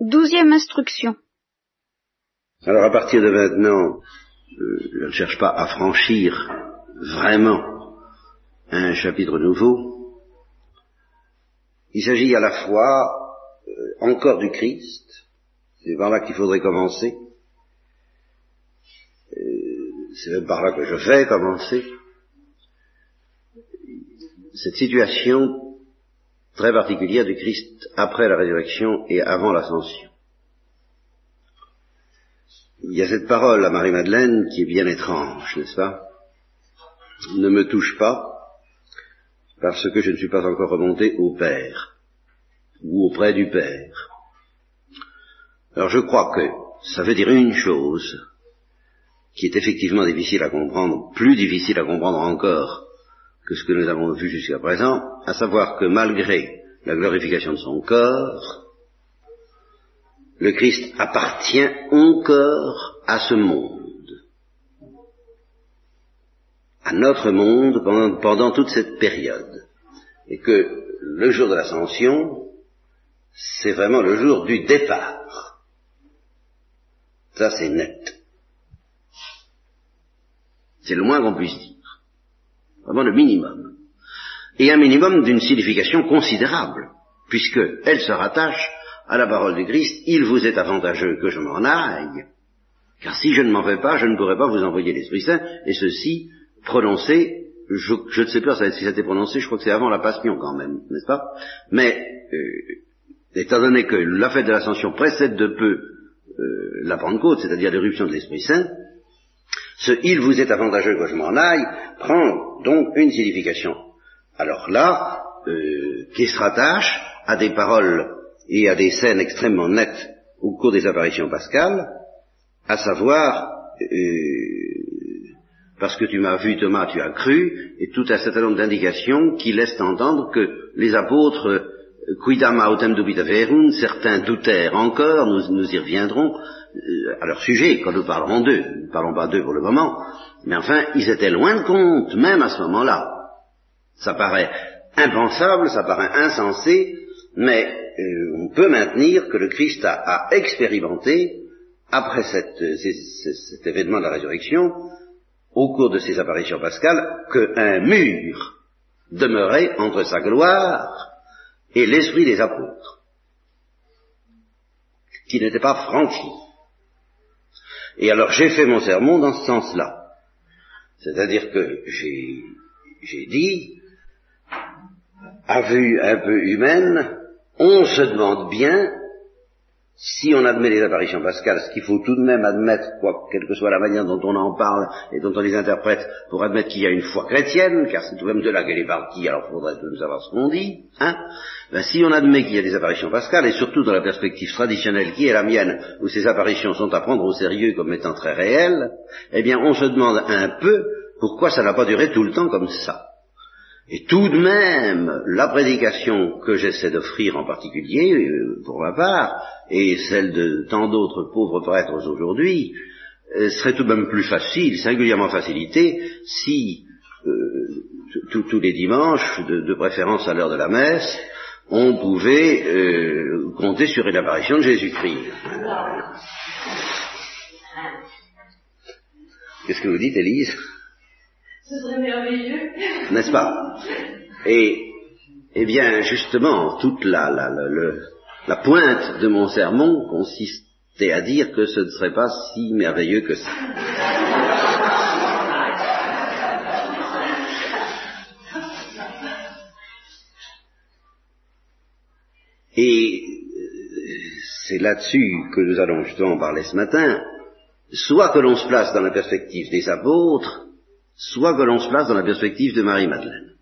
Douzième instruction. Alors à partir de maintenant, euh, je ne cherche pas à franchir vraiment un chapitre nouveau. Il s'agit à la fois euh, encore du Christ, c'est par là qu'il faudrait commencer, euh, c'est même par là que je vais commencer, cette situation très particulière du Christ après la résurrection et avant l'ascension. Il y a cette parole à Marie-Madeleine qui est bien étrange, n'est-ce pas? Ne me touche pas parce que je ne suis pas encore remonté au Père ou auprès du Père. Alors je crois que ça veut dire une chose qui est effectivement difficile à comprendre, plus difficile à comprendre encore que ce que nous avons vu jusqu'à présent, à savoir que malgré la glorification de son corps, le Christ appartient encore à ce monde, à notre monde pendant, toute cette période, et que le jour de l'ascension, c'est vraiment le jour du départ. Ça, c'est net. C'est le moins qu'on puisse dire. Vraiment le minimum, et un minimum d'une signification considérable, puisque elle se rattache à la parole du Christ, il vous est avantageux que je m'en aille, car si je ne m'en vais pas, je ne pourrai pas vous envoyer l'Esprit Saint, et ceci prononcé, je, ne sais pas si ça a été prononcé, je crois que c'est avant la Passion quand même, n'est-ce pas? Mais, euh, étant donné que la fête de l'Ascension précède de peu euh, la Pentecôte, c'est-à-dire l'éruption de l'Esprit Saint, ce il vous est avantageux que je m'en aille prend donc une signification. Alors là, euh, qui se rattache à des paroles et à des scènes extrêmement nettes au cours des apparitions pascales, à savoir, euh, parce que tu m'as vu Thomas, tu as cru, et tout un certain nombre d'indications qui laissent entendre que les apôtres, quidam autem dubita verum, certains doutèrent encore, nous, nous y reviendrons, euh, à leur sujet, quand nous parlerons d'eux, nous ne parlons pas d'eux pour le moment, mais enfin, ils étaient loin de compte, même à ce moment-là. Ça paraît impensable, ça paraît insensé, mais euh, on peut maintenir que le Christ a, expérimenté, après cet événement de la résurrection, au cours de ses apparitions pascales, qu'un mur demeurait entre sa gloire et l'esprit des apôtres, qui n'était pas franchi. Et alors j'ai fait mon sermon dans ce sens-là. C'est-à-dire que j'ai dit, à vue un peu humaine, on se demande bien si on admet les apparitions pascales, ce qu'il faut tout de même admettre, quoi, quelle que soit la manière dont on en parle et dont on les interprète, pour admettre qu'il y a une foi chrétienne, car c'est tout de même de là qu'elle est partie, alors il faudrait nous savoir ce qu'on dit, hein, ben, si on admet qu'il y a des apparitions pascales, et surtout dans la perspective traditionnelle qui est la mienne, où ces apparitions sont à prendre au sérieux comme étant très réelles, eh bien on se demande un peu pourquoi ça n'a pas duré tout le temps comme ça. Et tout de même, la prédication que j'essaie d'offrir en particulier, euh, pour ma part, et celle de tant d'autres pauvres prêtres aujourd'hui, euh, serait tout de même plus facile, singulièrement facilité, si euh, tous les dimanches, de, préférence à l'heure de la messe, on pouvait compter sur une apparition de Jésus-Christ. Qu'est-ce que vous dites, Élise? Ce serait merveilleux. N'est-ce pas? Et, eh bien, justement, toute la, la, la, la pointe de mon sermon consistait à dire que ce ne serait pas si merveilleux que ça. Et c'est là-dessus que nous allons justement parler ce matin, soit que l'on se place dans la perspective des apôtres, soit que l'on se place dans la perspective de Marie-Madeleine.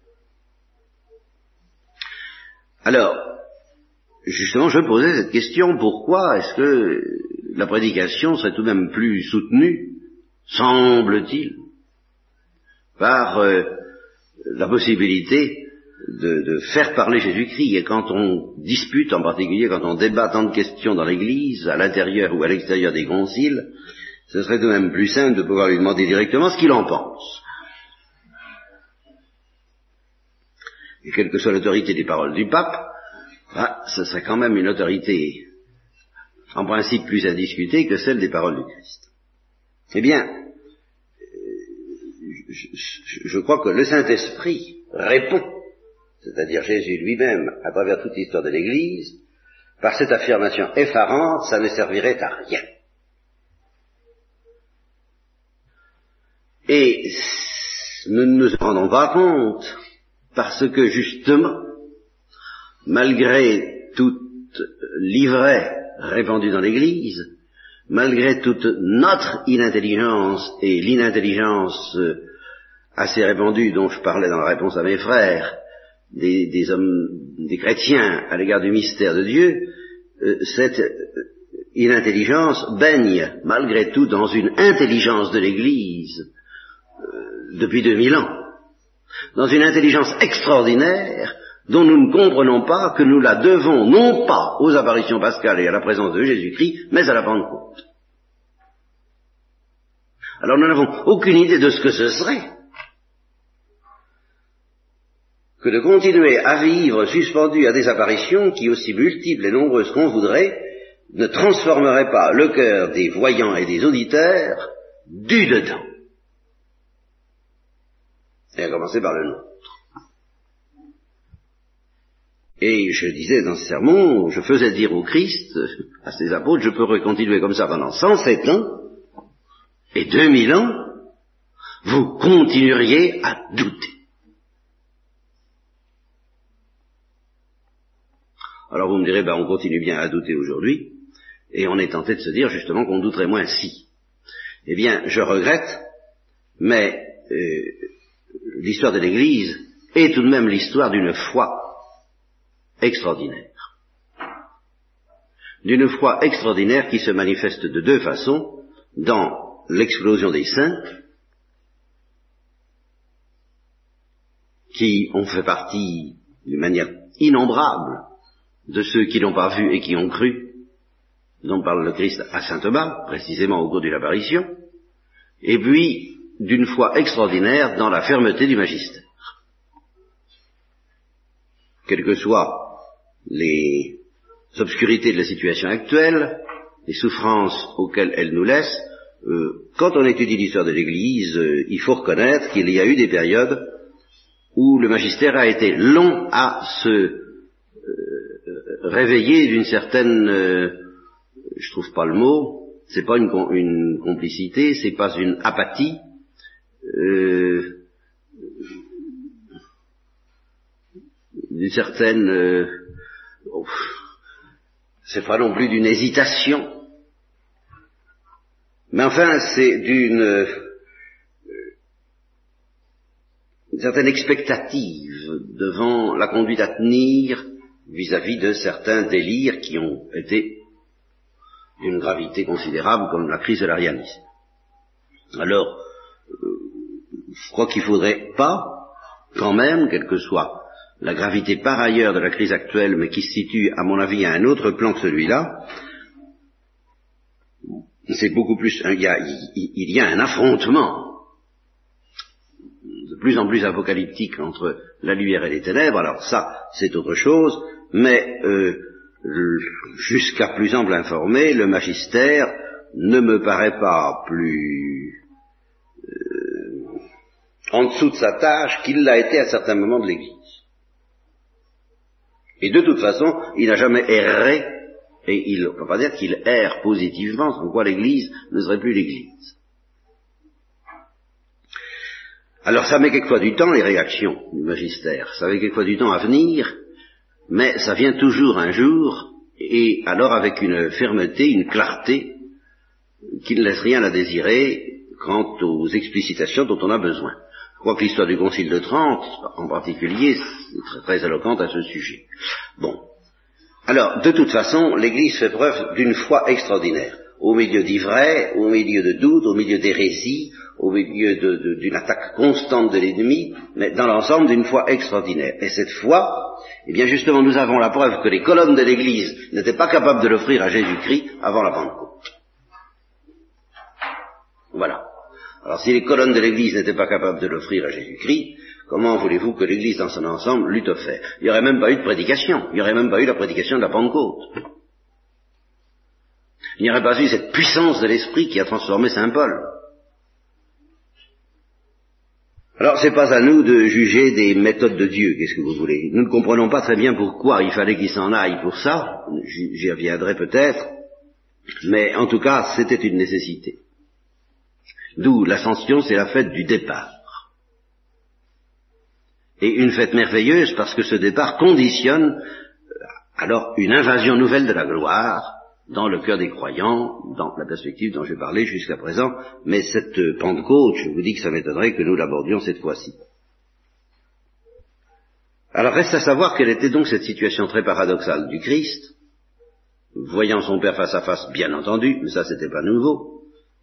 Alors, justement, je posais cette question, pourquoi est-ce que la prédication serait tout de même plus soutenue, semble-t-il, par euh, la possibilité de, de, faire parler Jésus-Christ. Et quand on dispute, en particulier quand on débat tant de questions dans l'Église, à l'intérieur ou à l'extérieur des conciles, ce serait tout de même plus simple de pouvoir lui demander directement ce qu'il en pense. Et quelle que soit l'autorité des paroles du pape, bah, ce serait quand même une autorité en principe plus indiscutée que celle des paroles du Christ. Eh bien, je, crois que le Saint-Esprit répond, c'est-à-dire Jésus lui-même, à travers toute l'histoire de l'Église, par cette affirmation effarante, ça ne servirait à rien. Et nous ne nous rendons pas compte, parce que justement, malgré toute l'ivraie répandue dans l'Église, malgré toute notre inintelligence et l'inintelligence euh, assez répandue dont je parlais dans la réponse à mes frères, des, hommes, des chrétiens à l'égard du mystère de Dieu, euh, cette euh, inintelligence baigne malgré tout dans une intelligence de l'Église depuis 2000 ans, dans une intelligence extraordinaire dont nous ne comprenons pas que nous la devons non pas aux apparitions pascales et à la présence de Jésus-Christ, mais à la Pentecôte. Alors nous n'avons aucune idée de ce que ce serait que de continuer à vivre suspendu à des apparitions qui, aussi multiples et nombreuses qu'on voudrait, ne transformeraient pas le cœur des voyants et des auditeurs du dedans. Et à commencer par le nôtre. Et je disais dans ce sermon, je faisais dire au Christ, à ses apôtres, je peux continuer comme ça pendant 107 ans, et 2000 ans, vous continueriez à douter. Alors vous me direz, ben, on continue bien à douter aujourd'hui, et on est tenté de se dire justement qu'on douterait moins si. Eh bien, je regrette, mais euh, l'histoire de l'Église est tout de même l'histoire d'une foi extraordinaire. D'une foi extraordinaire qui se manifeste de deux façons, dans l'explosion des saints, qui ont fait partie d'une manière innombrable de ceux qui n'ont pas vu et qui ont cru, dont parle le Christ à Saint Thomas, précisément au cours d'une apparition, et puis d'une foi extraordinaire dans la fermeté du magistère. Quelles que soient les obscurités de la situation actuelle, les souffrances auxquelles elle nous laisse, euh, quand on étudie l'histoire de l'Église, euh, il faut reconnaître qu'il y a eu des périodes où le magistère a été long à se euh, réveiller d'une certaine, je trouve pas le mot, c'est pas une, une complicité, c'est pas une apathie, d'une certaine c'est pas non plus d'une hésitation, mais enfin c'est d'une euh, certaine expectative devant la conduite à tenir vis-à-vis de certains délires qui ont été d'une gravité considérable comme la crise de l'arianisme. Alors, euh, je crois qu'il faudrait pas, quand même, quel que soit la gravité par ailleurs de la crise actuelle, mais qui se situe, à mon avis, à un autre plan que celui-là, c'est beaucoup plus, il y, a, il y a un affrontement de plus en plus apocalyptique entre la lumière et les ténèbres, alors ça, c'est autre chose, mais euh, jusqu'à plus ample informé, le magistère ne me paraît pas plus euh, en dessous de sa tâche qu'il l'a été à certains moments de l'Église. Et de toute façon, il n'a jamais erré, et il ne peut pas dire qu'il erre positivement, sans quoi l'Église ne serait plus l'Église. Alors ça met quelquefois du temps, les réactions du magistère, ça met quelquefois du temps à venir, mais ça vient toujours un jour, et alors avec une fermeté, une clarté, qui ne laisse rien à désirer quant aux explicitations dont on a besoin. Je crois que l'histoire du Concile de Trente, en particulier, est très, très éloquente à ce sujet. Bon. Alors, de toute façon, l'Église fait preuve d'une foi extraordinaire. Au milieu d'ivraie, au milieu de doutes, au milieu d'hérésie, au milieu d'une attaque constante de l'ennemi, mais dans l'ensemble d'une foi extraordinaire. Et cette foi, eh bien justement, nous avons la preuve que les colonnes de l'Église n'étaient pas capables de l'offrir à Jésus-Christ avant la Pentecôte. Voilà. Alors si les colonnes de l'Église n'étaient pas capables de l'offrir à Jésus-Christ, comment voulez-vous que l'Église dans son ensemble l'eût offert? Il n'y aurait même pas eu de prédication, il n'y aurait même pas eu la prédication de la Pentecôte. Il n'y aurait pas eu cette puissance de l'esprit qui a transformé Saint Paul. Alors, c'est pas à nous de juger des méthodes de Dieu, qu'est-ce que vous voulez? Nous ne comprenons pas très bien pourquoi il fallait qu'il s'en aille pour ça, j'y reviendrai peut-être, mais en tout cas, c'était une nécessité. D'où l'ascension, c'est la fête du départ. Et une fête merveilleuse parce que ce départ conditionne euh, alors une invasion nouvelle de la gloire dans le cœur des croyants, dans la perspective dont j'ai parlé jusqu'à présent, mais cette Pentecôte, je vous dis que ça m'étonnerait que nous l'abordions cette fois-ci. Alors reste à savoir quelle était donc cette situation très paradoxale du Christ, voyant son Père face à face, bien entendu, mais ça c'était pas nouveau,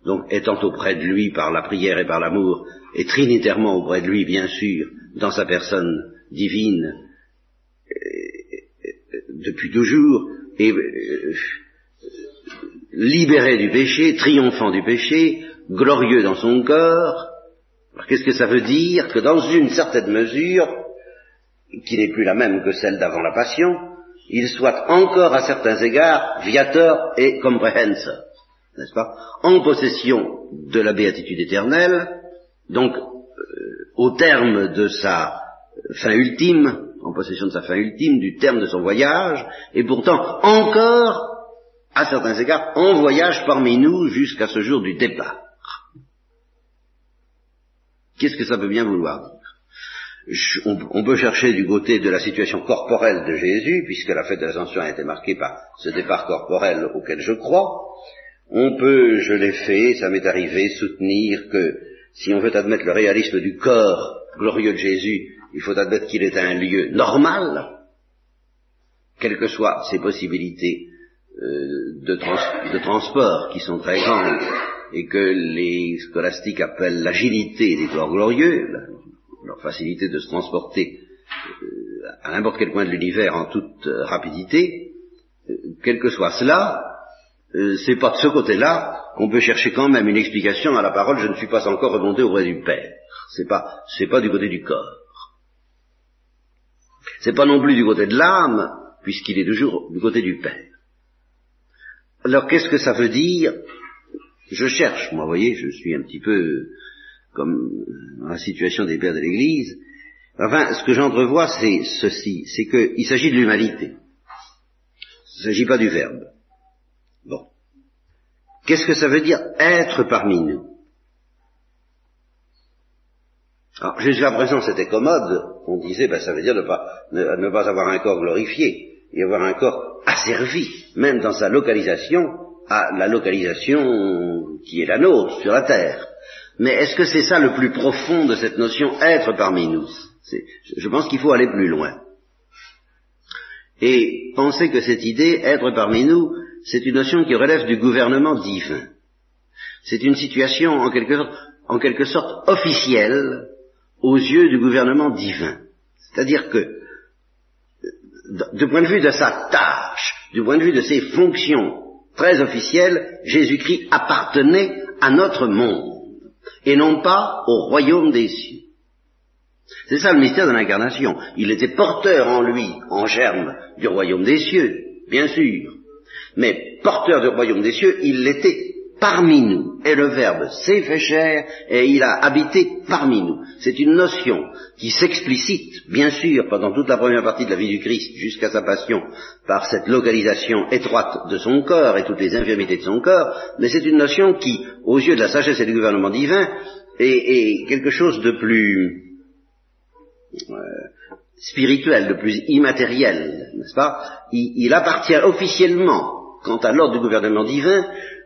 donc étant auprès de lui par la prière et par l'amour, et trinitairement auprès de lui, bien sûr, dans sa personne divine, depuis toujours, et euh, libéré du péché, triomphant du péché, glorieux dans son corps. qu'est-ce que ça veut dire Que dans une certaine mesure, qui n'est plus la même que celle d'avant la passion, il soit encore à certains égards viateur et comprehensor, n'est-ce pas En possession de la béatitude éternelle, donc euh, au terme de sa fin ultime, en possession de sa fin ultime, du terme de son voyage, et pourtant encore à certains égards, en voyage parmi nous jusqu'à ce jour du départ. Qu'est-ce que ça peut bien vouloir dire? On, peut chercher du côté de la situation corporelle de Jésus, puisque la fête de l'ascension a été marquée par ce départ corporel auquel je crois. On peut, je l'ai fait, ça m'est arrivé, soutenir que si on veut admettre le réalisme du corps glorieux de Jésus, il faut admettre qu'il est un lieu normal, quelles que soient ses possibilités euh, de, transport qui sont très grandes et que les scolastiques appellent l'agilité des corps glorieux, leur facilité de se transporter euh, à n'importe quel coin de l'univers en toute euh, rapidité, quel que soit cela, c'est pas de ce côté-là qu'on peut chercher quand même une explication à la parole je ne suis pas encore remonté auprès du Père. C'est pas, c'est pas du côté du corps. C'est pas non plus du côté de l'âme, puisqu'il est toujours du côté du Père. Alors qu'est-ce que ça veut dire? Je cherche, moi, vous voyez, je suis un petit peu comme dans la situation des pères de l'Église. Enfin, ce que j'entrevois, c'est ceci, c'est qu'il s'agit de l'humanité. Il ne s'agit pas du verbe. Bon. Qu'est-ce que ça veut dire être parmi nous? Alors, jusqu'à présent, c'était commode. On disait, ben, ça veut dire ne pas, ne pas avoir un corps glorifié et avoir un corps asservi, même dans sa localisation, à la localisation qui est la nôtre, sur la Terre. Mais est-ce que c'est ça le plus profond de cette notion être parmi nous? Je pense qu'il faut aller plus loin. Et penser que cette idée, être parmi nous, c'est une notion qui relève du gouvernement divin. C'est une situation en quelque, sorte, officielle aux yeux du gouvernement divin. C'est-à-dire que du point de vue de sa tâche, du point de vue de ses fonctions très officielles, Jésus-Christ appartenait à notre monde, et non pas au royaume des cieux. C'est ça le mystère de l'incarnation. Il était porteur en lui, en germe, du royaume des cieux, bien sûr. Mais porteur du royaume des cieux, il l'était parmi nous. Et le Verbe s'est fait chair et il a habité parmi nous. C'est une notion qui s'explicite, bien sûr, pendant toute la première partie de la vie du Christ, jusqu'à sa passion, par cette localisation étroite de son corps et toutes les infirmités de son corps, mais c'est une notion qui, aux yeux de la sagesse et du gouvernement divin, est, quelque chose de plus euh, spirituel, de plus immatériel, n'est-ce pas? Il, appartient officiellement, quant à l'ordre du gouvernement divin,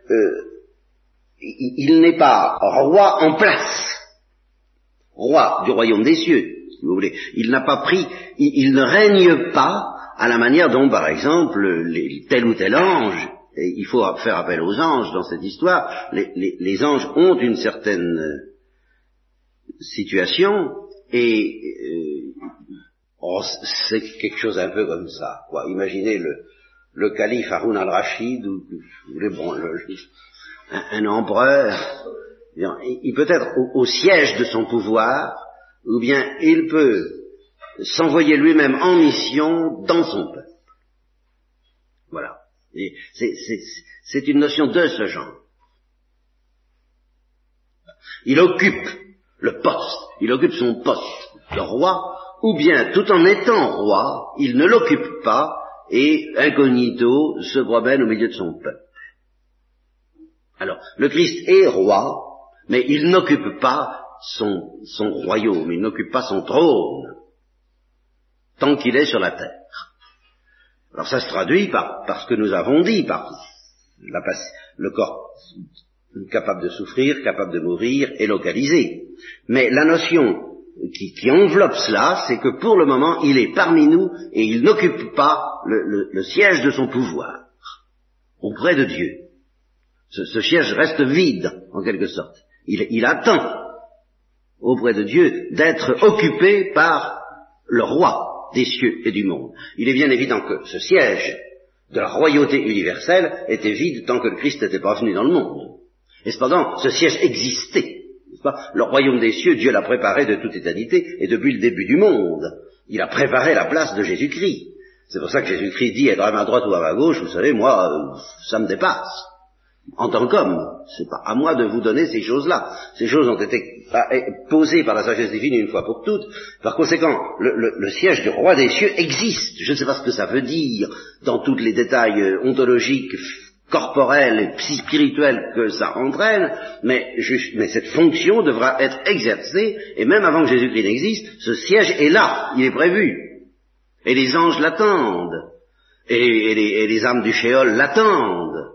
euh, il n'est pas roi en place, roi du royaume des cieux, si vous voulez. Il n'a pas pris, il, ne règne pas à la manière dont, par exemple, tel ou tel ange, il faut faire appel aux anges dans cette histoire, les, anges ont une certaine euh, situation, et euh, oh, c'est quelque chose un peu comme ça. Quoi. Imaginez le, le calife Haroun al-Rachid, ou, bon, le, un, empereur, il peut être au, siège de son pouvoir, ou bien il peut s'envoyer lui-même en mission dans son peuple. Voilà. C'est une notion de ce genre. Il occupe le poste, il occupe son poste de roi, ou bien tout en étant roi, il ne l'occupe pas et incognito se promène au milieu de son peuple. Alors, le Christ est roi, mais il n'occupe pas son, son royaume, il n'occupe pas son trône, tant qu'il est sur la terre. Alors ça se traduit par, par ce que nous avons dit, par la, le corps capable de souffrir, capable de mourir et localisé. Mais la notion qui, qui enveloppe cela, c'est que pour le moment, il est parmi nous et il n'occupe pas le, le, le, siège de son pouvoir auprès de Dieu. Ce, ce siège reste vide, en quelque sorte. Il, il attend auprès de Dieu d'être occupé par le roi des cieux et du monde. Il est bien évident que ce siège de la royauté universelle était vide tant que le Christ n'était pas venu dans le monde. Et cependant, ce siège existait. Le royaume des cieux, Dieu l'a préparé de toute éternité et depuis le début du monde. Il a préparé la place de Jésus-Christ. C'est pour ça que Jésus-Christ dit être à ma droite ou à ma gauche, vous savez, moi, euh, ça me dépasse. En tant qu'homme, c'est pas à moi de vous donner ces choses-là. Ces choses ont été posées par la sagesse divine une fois pour toutes. Par conséquent, le, siège du roi des cieux existe. Je ne sais pas ce que ça veut dire dans tous les détails euh, ontologiques corporelle et spirituelle que ça entraîne, mais, juste, mais cette fonction devra être exercée, et même avant que Jésus-Christ n'existe, ce siège est là, il est prévu. Et les anges l'attendent, et, les, âmes du Shéol l'attendent,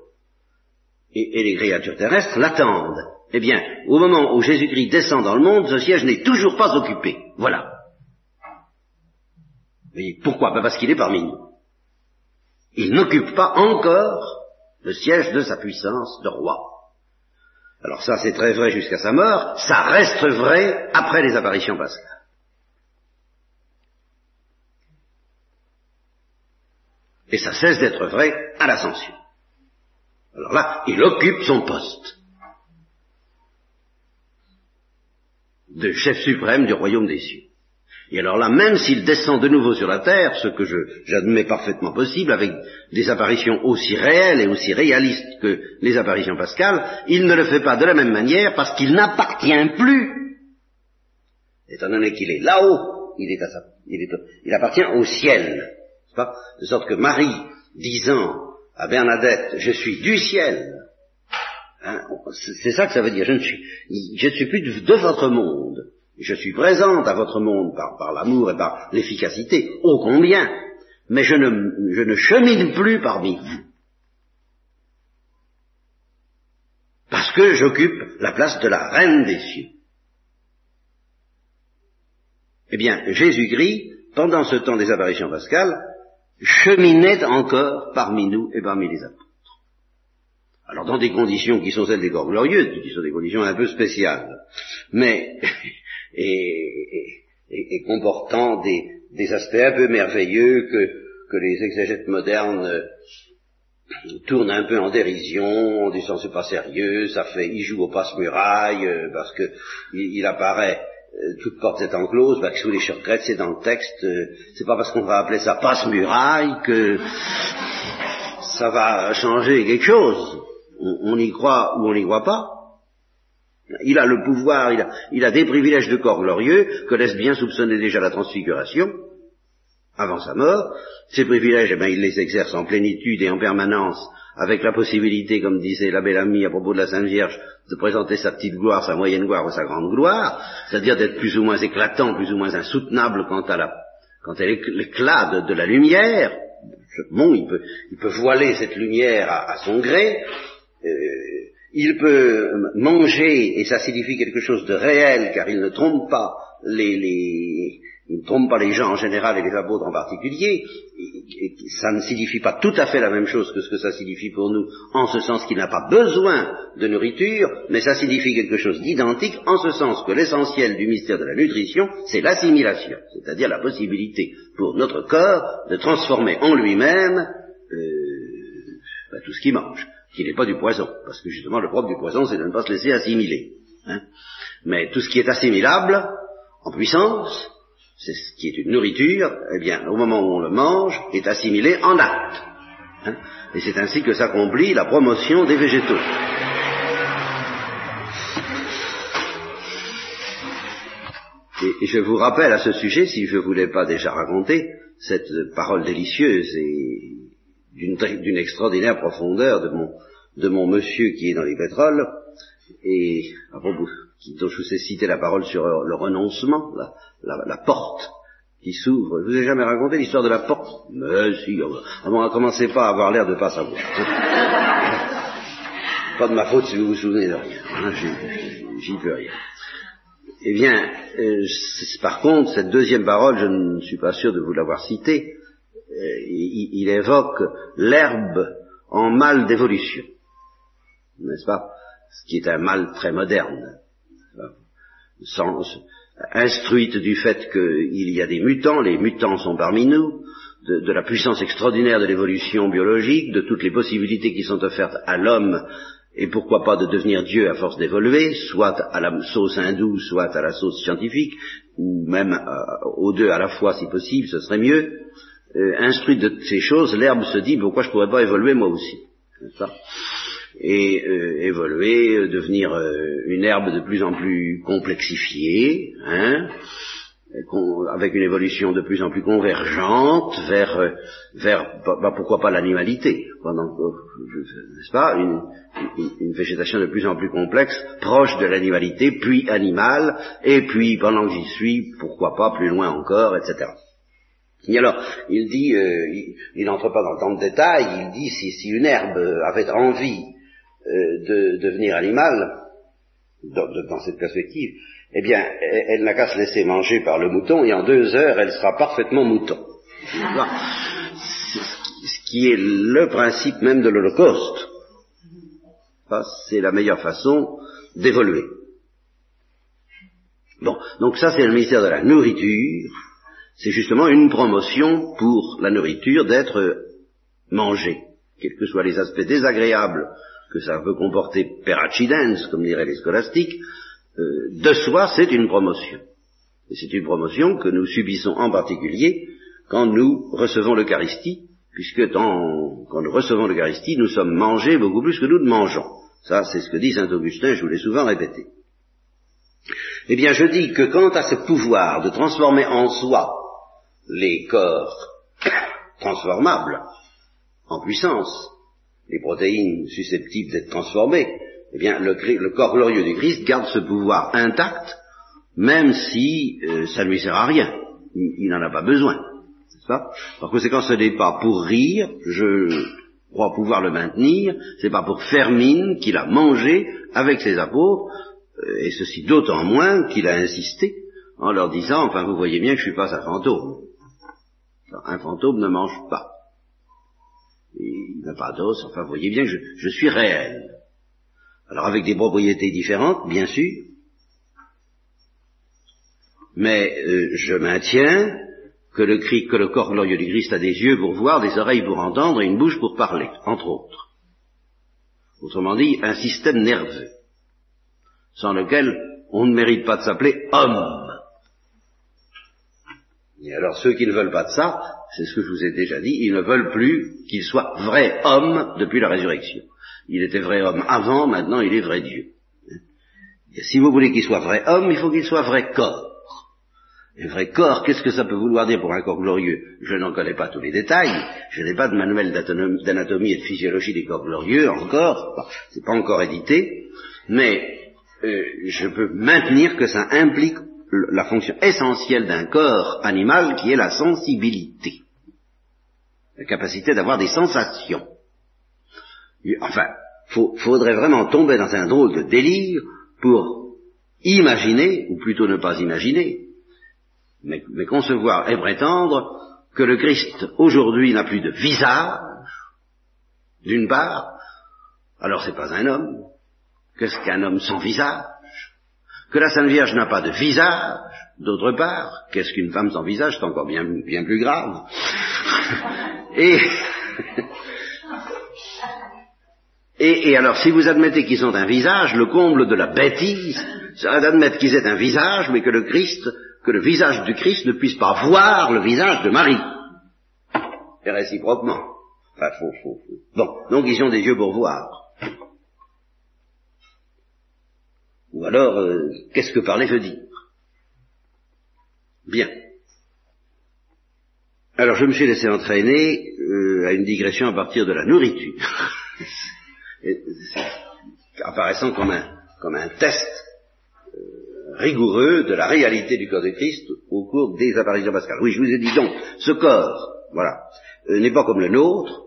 et, et les créatures terrestres l'attendent. Eh bien, au moment où Jésus-Christ descend dans le monde, ce siège n'est toujours pas occupé. Voilà. Et pourquoi? Ben Parce qu'il est parmi nous. Il n'occupe pas encore le siège de sa puissance de roi. Alors ça c'est très vrai jusqu'à sa mort, ça reste vrai après les apparitions pascales. Et ça cesse d'être vrai à l'ascension. Alors là, il occupe son poste de chef suprême du royaume des cieux. Et alors là, même s'il descend de nouveau sur la terre, ce que j'admets parfaitement possible, avec des apparitions aussi réelles et aussi réalistes que les apparitions pascales, il ne le fait pas de la même manière parce qu'il n'appartient plus, étant donné qu'il est là-haut, il, il, il appartient au ciel. Pas? De sorte que Marie, disant à Bernadette, je suis du ciel, hein, c'est ça que ça veut dire, je ne suis, je ne suis plus de votre monde. Je suis présente à votre monde par, l'amour et par l'efficacité, ô combien, mais je ne, je ne chemine plus parmi vous. Parce que j'occupe la place de la reine des cieux. Eh bien, Jésus-Christ, pendant ce temps des apparitions pascales, cheminait encore parmi nous et parmi les apôtres. Alors dans des conditions qui sont celles des corps glorieux, qui sont des conditions un peu spéciales, mais et, et, et comportant des, des, aspects un peu merveilleux que, que les exégètes modernes euh, tournent un peu en dérision, en disant c'est pas sérieux, ça fait, il joue au passe-muraille, euh, parce que il, il apparaît euh, toute porte étant close, bah, que sous les secrètes, c'est dans le texte, c'est pas parce qu'on va appeler ça passe-muraille que ça va changer quelque chose. On, on y croit ou on n'y croit pas. Il a le pouvoir, il a, des privilèges de corps glorieux que laisse bien soupçonner déjà la transfiguration avant sa mort. Ces privilèges, eh bien, il les exerce en plénitude et en permanence, avec la possibilité, comme disait la belle amie à propos de la Sainte Vierge, de présenter sa petite gloire, sa moyenne gloire ou sa grande gloire, c'est-à-dire d'être plus ou moins éclatant, plus ou moins insoutenable quant à la, l'éclat de, la lumière. Bon, il peut, il peut voiler cette lumière à, son gré. Euh, il peut manger, et ça signifie quelque chose de réel, car il ne trompe pas les, ne trompe pas les gens en général et les apôtres en particulier, et, ça ne signifie pas tout à fait la même chose que ce que ça signifie pour nous, en ce sens qu'il n'a pas besoin de nourriture, mais ça signifie quelque chose d'identique, en ce sens que l'essentiel du mystère de la nutrition, c'est l'assimilation, c'est-à-dire la possibilité pour notre corps de transformer en lui-même euh, ben, tout ce qu'il mange qui n'est pas du poison, parce que justement le propre du poison, c'est de ne pas se laisser assimiler. Hein. Mais tout ce qui est assimilable, en puissance, c'est ce qui est une nourriture, eh bien, au moment où on le mange, est assimilé en acte. Hein. Et c'est ainsi que s'accomplit la promotion des végétaux. Et, je vous rappelle à ce sujet, si je ne vous l'ai pas déjà raconté, cette parole délicieuse et d'une extraordinaire profondeur de mon, de mon monsieur qui est dans les pétroles, et à propos, dont je vous ai cité la parole sur le renoncement, la, porte qui s'ouvre. Je vous ai jamais raconté l'histoire de la porte Mais si, avant, commencez pas à avoir l'air de pas savoir. pas de ma faute si vous vous souvenez de rien. Hein, J'y peux rien. Eh bien, euh, par contre, cette deuxième parole, je ne suis pas sûr de vous l'avoir citée, euh, il, évoque l'herbe en mal d'évolution, n'est-ce pas? Ce qui est un mal très moderne, instruite du fait qu'il y a des mutants, les mutants sont parmi nous, de, de la puissance extraordinaire de l'évolution biologique, de toutes les possibilités qui sont offertes à l'homme et pourquoi pas de devenir Dieu à force d'évoluer, soit à la sauce hindoue, soit à la sauce scientifique, ou même euh, aux deux à la fois si possible, ce serait mieux. Euh, instruite de ces choses, l'herbe se dit pourquoi je pourrais pas évoluer moi aussi. Ça et euh, évoluer, devenir une herbe de plus en plus complexifiée, hein, avec une évolution de plus en plus convergente vers, euh, vers bah, bah, pourquoi pas l'animalité, n'est-ce pas, une, une, végétation de plus en plus complexe, proche de l'animalité, puis animale, et puis pendant que j'y suis, pourquoi pas plus loin encore, etc. Et alors, il dit, euh, il n'entre pas dans temps de détail, il dit si, si une herbe avait envie euh, de devenir animale, dans, dans cette perspective, eh bien, elle, n'a qu'à se laisser manger par le mouton et en deux heures, elle sera parfaitement mouton. Ce qui est le principe même de l'Holocauste. C'est la meilleure façon d'évoluer. Bon, donc ça c'est le mystère de la nourriture. C'est justement une promotion pour la nourriture d'être mangée, quels que soient les aspects désagréables que ça peut comporter per accidens, comme diraient les scolastiques, euh, de soi, c'est une promotion. Et c'est une promotion que nous subissons en particulier quand nous recevons l'Eucharistie, puisque quand nous recevons l'Eucharistie, nous sommes mangés beaucoup plus que nous ne mangeons. Ça, c'est ce que dit Saint Augustin, je vous l'ai souvent répété. Eh bien, je dis que quant à ce pouvoir de transformer en soi les corps transformables en puissance, les protéines susceptibles d'être transformées, eh bien, le, corps glorieux du Christ garde ce pouvoir intact, même si euh, ça ne lui sert à rien. Il n'en a pas besoin. Ça Par conséquent, ce n'est pas pour rire, je crois pouvoir le maintenir, c'est pas pour faire mine qu'il a mangé avec ses apôtres, euh, et ceci d'autant moins qu'il a insisté en leur disant, enfin vous voyez bien que je suis pas un fantôme. Un fantôme ne mange pas. Il n'a pas d'os, enfin vous voyez bien que je suis réel. Alors avec des propriétés différentes, bien sûr, mais euh, je maintiens que le, que le corps glorieux du Christ a des yeux pour voir, des oreilles pour entendre et une bouche pour parler, entre autres. Autrement dit, un système nerveux, sans lequel on ne mérite pas de s'appeler homme. Et alors ceux qui ne veulent pas de ça, c'est ce que je vous ai déjà dit, ils ne veulent plus qu'il soit vrai homme depuis la résurrection. Il était vrai homme avant, maintenant il est vrai Dieu. Et si vous voulez qu'il soit vrai homme, il faut qu'il soit vrai corps. Et vrai corps, qu'est-ce que ça peut vouloir dire pour un corps glorieux? Je n'en connais pas tous les détails, je n'ai pas de manuel d'anatomie et de physiologie des corps glorieux encore, c'est pas encore édité, mais euh, je peux maintenir que ça implique la fonction essentielle d'un corps animal qui est la sensibilité, la capacité d'avoir des sensations. Enfin, il faudrait vraiment tomber dans un drôle de délire pour imaginer, ou plutôt ne pas imaginer, mais, concevoir et prétendre que le Christ aujourd'hui n'a plus de visage, d'une part, alors c'est pas un homme. Qu'est-ce qu'un homme sans visage? Que la Sainte Vierge n'a pas de visage, d'autre part, qu'est-ce qu'une femme sans visage C'est encore bien, plus grave. Et Et, alors, si vous admettez qu'ils ont un visage, le comble de la bêtise serait d'admettre qu'ils aient un visage, mais que le Christ, que le visage du Christ ne puisse pas voir le visage de Marie. Et réciproquement. Bon, donc ils ont des yeux pour voir. Ou alors, euh, qu'est-ce que parler veut dire Bien. Alors je me suis laissé entraîner euh, à une digression à partir de la nourriture, apparaissant comme un, comme un test euh, rigoureux de la réalité du corps de Christ au cours des apparitions pascales. Oui, je vous ai dit donc, ce corps, voilà, euh, n'est pas comme le nôtre,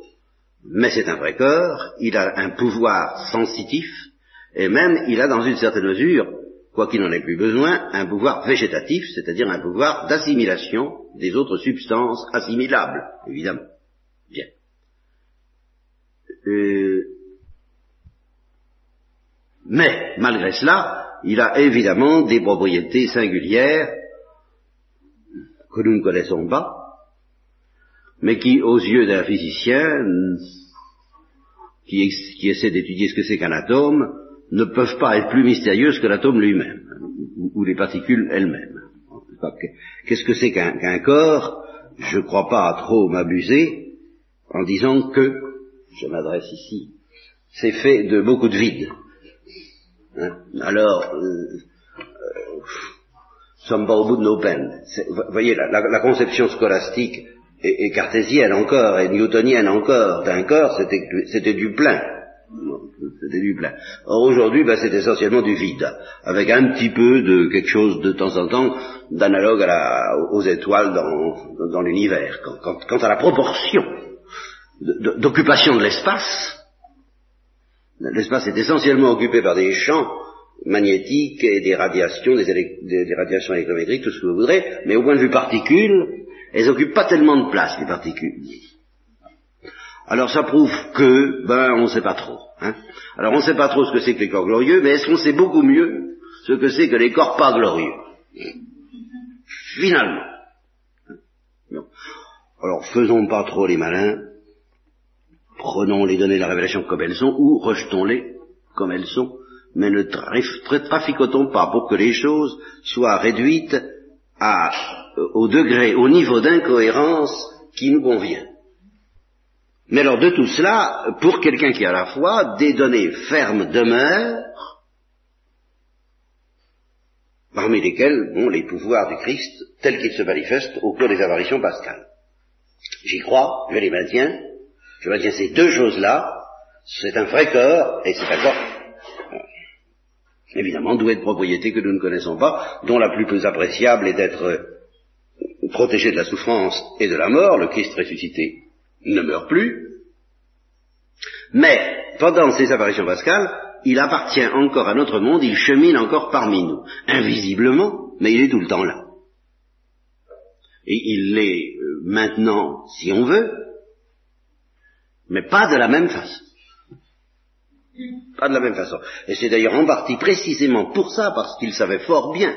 mais c'est un vrai corps, il a un pouvoir sensitif, et même il a dans une certaine mesure quoi qu'il n'en ait plus besoin, un pouvoir végétatif, c'est-à-dire un pouvoir d'assimilation des autres substances assimilables, évidemment. Bien. Euh, mais, malgré cela, il a évidemment des propriétés singulières que nous ne connaissons pas, mais qui, aux yeux d'un physicien, qui, qui essaie d'étudier ce que c'est qu'un atome, ne peuvent pas être plus mystérieuses que l'atome lui-même, ou, les particules elles-mêmes. Qu'est-ce que c'est qu'un corps? Je ne crois pas trop m'abuser en disant que, je m'adresse ici, c'est fait de beaucoup de vide. Hein? Alors, euh, euh, sommes pas au bout de nos peines. Vous voyez, la, conception scolastique est, cartésienne encore, et newtonienne encore, d'un corps, c'était du plein. C'était du plein. Or aujourd'hui, ben, c'est essentiellement du vide, avec un petit peu de quelque chose de temps en temps d'analogue aux étoiles dans, dans l'univers. Quant, à la proportion d'occupation de, l'espace, l'espace est essentiellement occupé par des champs magnétiques et des radiations, des, des, radiations électrométriques, tout ce que vous voudrez, mais au point de vue particules, elles n'occupent pas tellement de place, les particules. Alors ça prouve que, ben, on ne sait pas trop. Hein. Alors on ne sait pas trop ce que c'est que les corps glorieux, mais est-ce qu'on sait beaucoup mieux ce que c'est que les corps pas glorieux? Finalement. Alors faisons pas trop les malins, prenons les données de la révélation comme elles sont, ou rejetons-les comme elles sont, mais ne traficotons pas pour que les choses soient réduites euh, au degré, au niveau d'incohérence qui nous convient. Mais alors de tout cela, pour quelqu'un qui a la foi, des données fermes demeurent, parmi lesquelles bon, les pouvoirs du Christ tels qu'ils se manifestent au cours des apparitions pascales. J'y crois, je les maintiens, je maintiens ces deux choses-là, c'est un vrai corps, et c'est un corps, évidemment, doué de propriétés que nous ne connaissons pas, dont la plus appréciable est d'être protégé de la souffrance et de la mort, le Christ ressuscité ne meurt plus, mais pendant ces apparitions pascales, il appartient encore à notre monde, il chemine encore parmi nous, invisiblement, mais il est tout le temps là. Et il l'est euh, maintenant, si on veut, mais pas de la même façon. Pas de la même façon. Et c'est d'ailleurs en partie précisément pour ça, parce qu'il savait fort bien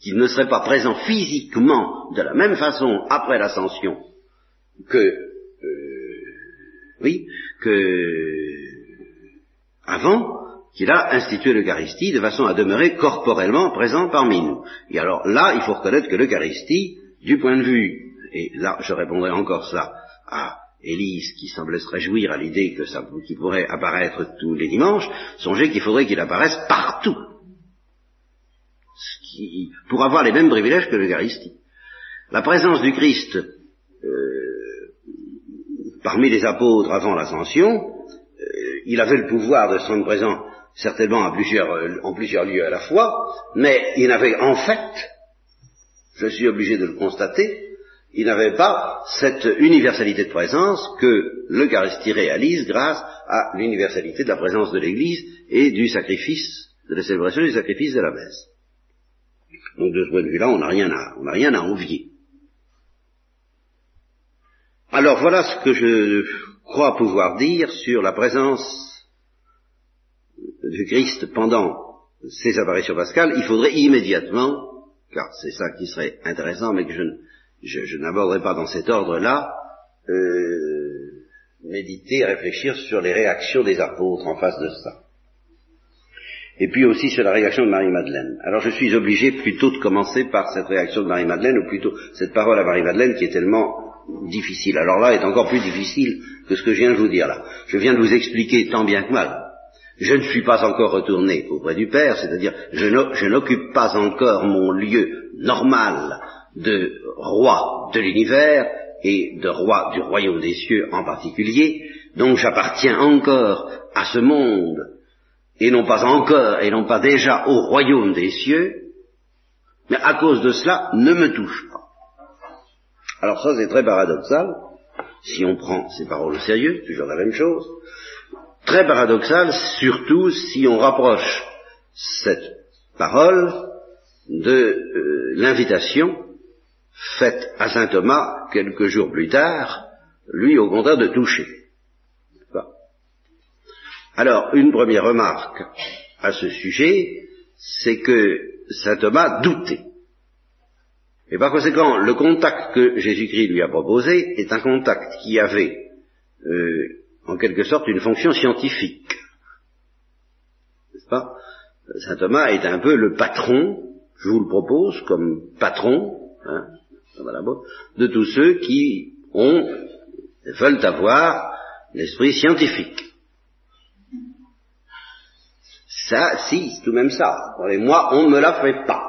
qu'il ne serait pas présent physiquement de la même façon après l'ascension que oui, que avant qu'il a institué l'Eucharistie de façon à demeurer corporellement présent parmi nous. Et alors là, il faut reconnaître que l'Eucharistie, du point de vue, et là je répondrai encore ça à Élise qui semblait se réjouir à l'idée que qu'il pourrait apparaître tous les dimanches, songez qu'il faudrait qu'il apparaisse partout. pour avoir les mêmes privilèges que l'Eucharistie. La présence du Christ parmi les apôtres avant l'ascension, euh, il avait le pouvoir de se rendre présent certainement euh, en plusieurs lieux à la fois, mais il n'avait en fait, je suis obligé de le constater, il n'avait pas cette universalité de présence que l'Eucharistie réalise grâce à l'universalité de la présence de l'Église et du sacrifice, de la célébration du sacrifice de la messe. Donc de ce point de vue-là, on n'a rien on n'a rien à envier. Alors voilà ce que je crois pouvoir dire sur la présence du Christ pendant ces apparitions pascales. Il faudrait immédiatement, car c'est ça qui serait intéressant, mais que je, n'aborderai pas dans cet ordre-là, euh, méditer, réfléchir sur les réactions des apôtres en face de ça. Et puis aussi sur la réaction de Marie-Madeleine. Alors je suis obligé plutôt de commencer par cette réaction de Marie-Madeleine, ou plutôt cette parole à Marie-Madeleine qui est tellement difficile. Alors là, est encore plus difficile que ce que je viens de vous dire là. Je viens de vous expliquer tant bien que mal. Je ne suis pas encore retourné auprès du Père, c'est-à-dire je n'occupe pas encore mon lieu normal de roi de l'univers et de roi du royaume des cieux en particulier, donc j'appartiens encore à ce monde et non pas encore et non pas déjà au royaume des cieux, mais à cause de cela ne me touche pas. Alors ça c'est très paradoxal, si on prend ces paroles au sérieux, toujours la même chose, très paradoxal, surtout si on rapproche cette parole de euh, l'invitation faite à saint Thomas quelques jours plus tard, lui au contraire de toucher. Alors, une première remarque à ce sujet, c'est que saint Thomas doutait. Et par conséquent, le contact que Jésus-Christ lui a proposé est un contact qui avait, euh, en quelque sorte, une fonction scientifique. N'est-ce pas? Saint Thomas est un peu le patron, je vous le propose comme patron, hein, de tous ceux qui ont, veulent avoir l'esprit scientifique. Ça, si, c'est tout de même ça. moi, on ne me la fait pas.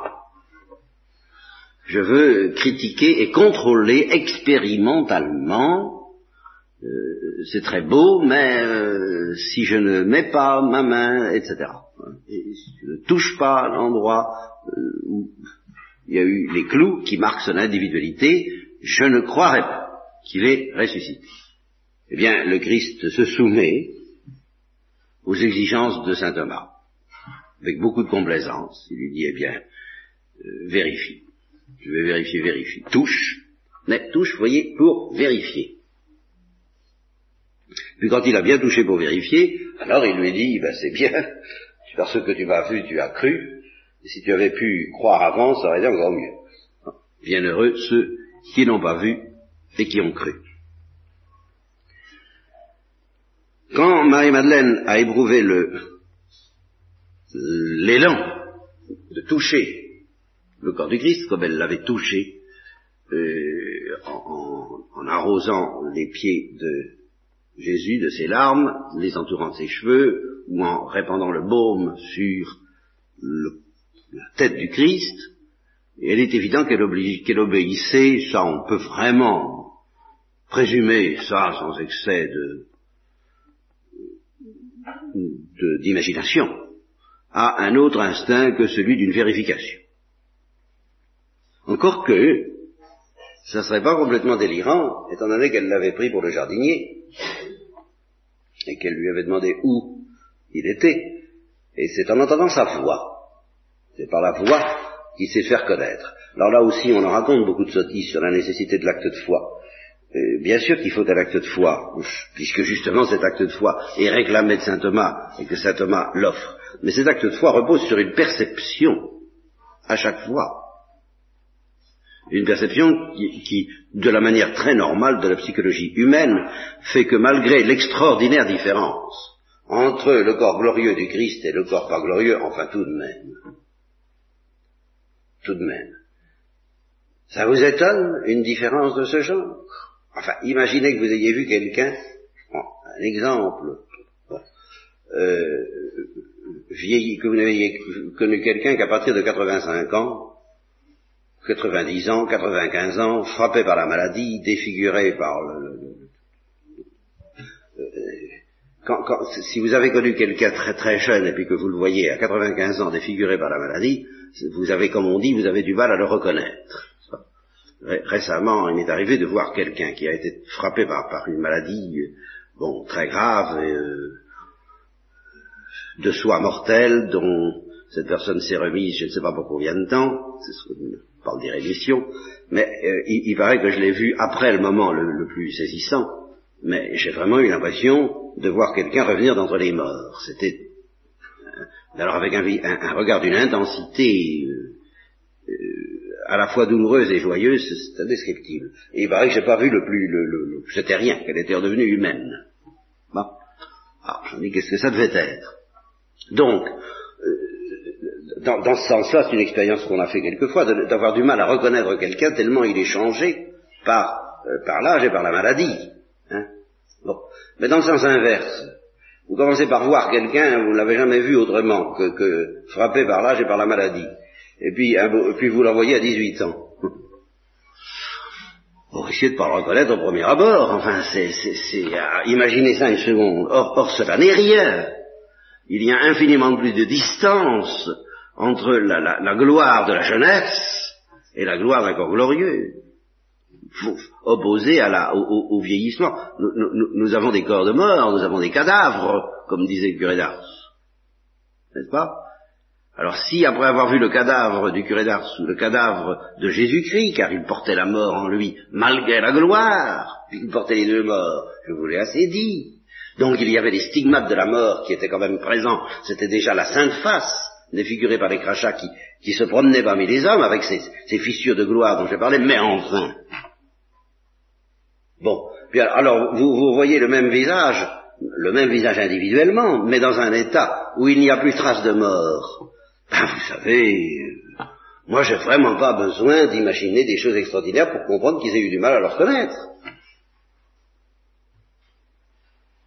Je veux critiquer et contrôler expérimentalement. Euh, c'est très beau, mais euh, si je ne mets pas ma main, etc. Et si je ne touche pas l'endroit euh, où il y a eu les clous qui marquent son individualité, je ne croirais pas qu'il est ressuscité. Eh bien, le Christ se soumet aux exigences de saint Thomas, avec beaucoup de complaisance. Il lui dit, eh bien, vérifie. Je vais vérifier, vérifie. Touche, mais touche, voyez, pour vérifier. Puis quand il a bien touché pour vérifier, alors il lui dit, ben c'est bien, parce que tu m'as vu, tu as cru, et si tu avais pu croire avant, ça aurait été encore mieux. Bienheureux ceux qui n'ont pas vu et qui ont cru. Quand Marie-Madeleine a éprouvé l'élan de toucher le corps du Christ, comme elle l'avait touché euh, en, arrosant les pieds de Jésus de ses larmes, les entourant de ses cheveux, ou en répandant le baume sur la tête du Christ, et elle est évident qu'elle obéissait, ça on peut vraiment présumer ça sans excès d'imagination, à un autre instinct que celui d'une vérification. Encore que, ça ne serait pas complètement délirant, étant donné qu'elle l'avait pris pour le jardinier, et qu'elle lui avait demandé où il était, et c'est en entendant sa voix c'est par la voix qu'il sait faire connaître. Alors là aussi, on en raconte beaucoup de sottises sur la nécessité de l'acte de foi. Euh, bien sûr qu'il faut un acte de foi, puisque justement cet acte de foi est réclamé de saint Thomas et que saint Thomas l'offre. Mais cet acte de foi repose sur une perception à chaque fois. Une perception qui, qui, de la manière très normale de la psychologie humaine, fait que malgré l'extraordinaire différence entre le corps glorieux du Christ et le corps pas glorieux, enfin tout de même, tout de même. Ça vous étonne, une différence de ce genre? Enfin, imaginez que vous ayez vu quelqu'un, un exemple, euh, vieilli, que vous n'ayez connu quelqu'un qu'à partir de 85 ans, 90 ans, 95 ans, frappé par la maladie, défiguré par le... Euh, si vous avez connu quelqu'un très très jeune et puis que vous le voyez à 95 ans défiguré par la maladie, vous avez, comme on dit, vous avez du mal à le reconnaître. Récemment, il m'est arrivé de voir quelqu'un qui a été frappé par, une maladie, euh, bon, très grave, euh, de soi mortelle, dont cette personne s'est remise, je ne sais pas pour combien de temps, c'est ce qu'on parle des rémissions, mais euh, il, paraît que je l'ai vu après le moment le, plus saisissant, mais j'ai vraiment eu l'impression de voir quelqu'un revenir d'entre les morts. C'était alors avec un, regard d'une intensité euh, euh, à la fois douloureuse et joyeuse, c'est indescriptible. Et il paraît que j'ai pas vu le plus, le, le, c'était rien, qu'elle était redevenue humaine. Bon. Alors, je me dis qu'est-ce que ça devait être? Donc, euh, dans, ce sens-là, c'est une expérience qu'on a fait quelquefois, d'avoir du mal à reconnaître quelqu'un tellement il est changé par, par l'âge et par la maladie. Hein Bon. Mais dans le sens inverse, vous commencez par voir quelqu'un, vous ne l'avez jamais vu autrement que, que, frappé par l'âge et par la maladie. Et puis, puis vous l'envoyez à 18 ans. Vous risquez de ne pas le reconnaître au premier abord. Enfin, c'est, imaginez ça une seconde. Or, or cela n'est rien. Il y a infiniment plus de distance entre la, gloire de la jeunesse et la gloire d'un corps glorieux, opposé à la, au, vieillissement. Nous, avons des corps de mort, nous avons des cadavres, comme disait le curé d'Ars. N'est-ce pas? Alors si, après avoir vu le cadavre du curé d'Ars ou le cadavre de Jésus-Christ, car il portait la mort en lui, malgré la gloire, il portait les deux morts, je vous l'ai assez dit, donc il y avait des stigmates de la mort qui étaient quand même présents, c'était déjà la sainte face, défigurée par les crachats qui, qui se promenaient parmi les hommes avec ces, ces fissures de gloire dont je parlais, mais enfin. Bon, puis alors vous, vous voyez le même visage, le même visage individuellement, mais dans un état où il n'y a plus trace de mort. Ben, vous savez, moi j'ai vraiment pas besoin d'imaginer des choses extraordinaires pour comprendre qu'ils aient eu du mal à le reconnaître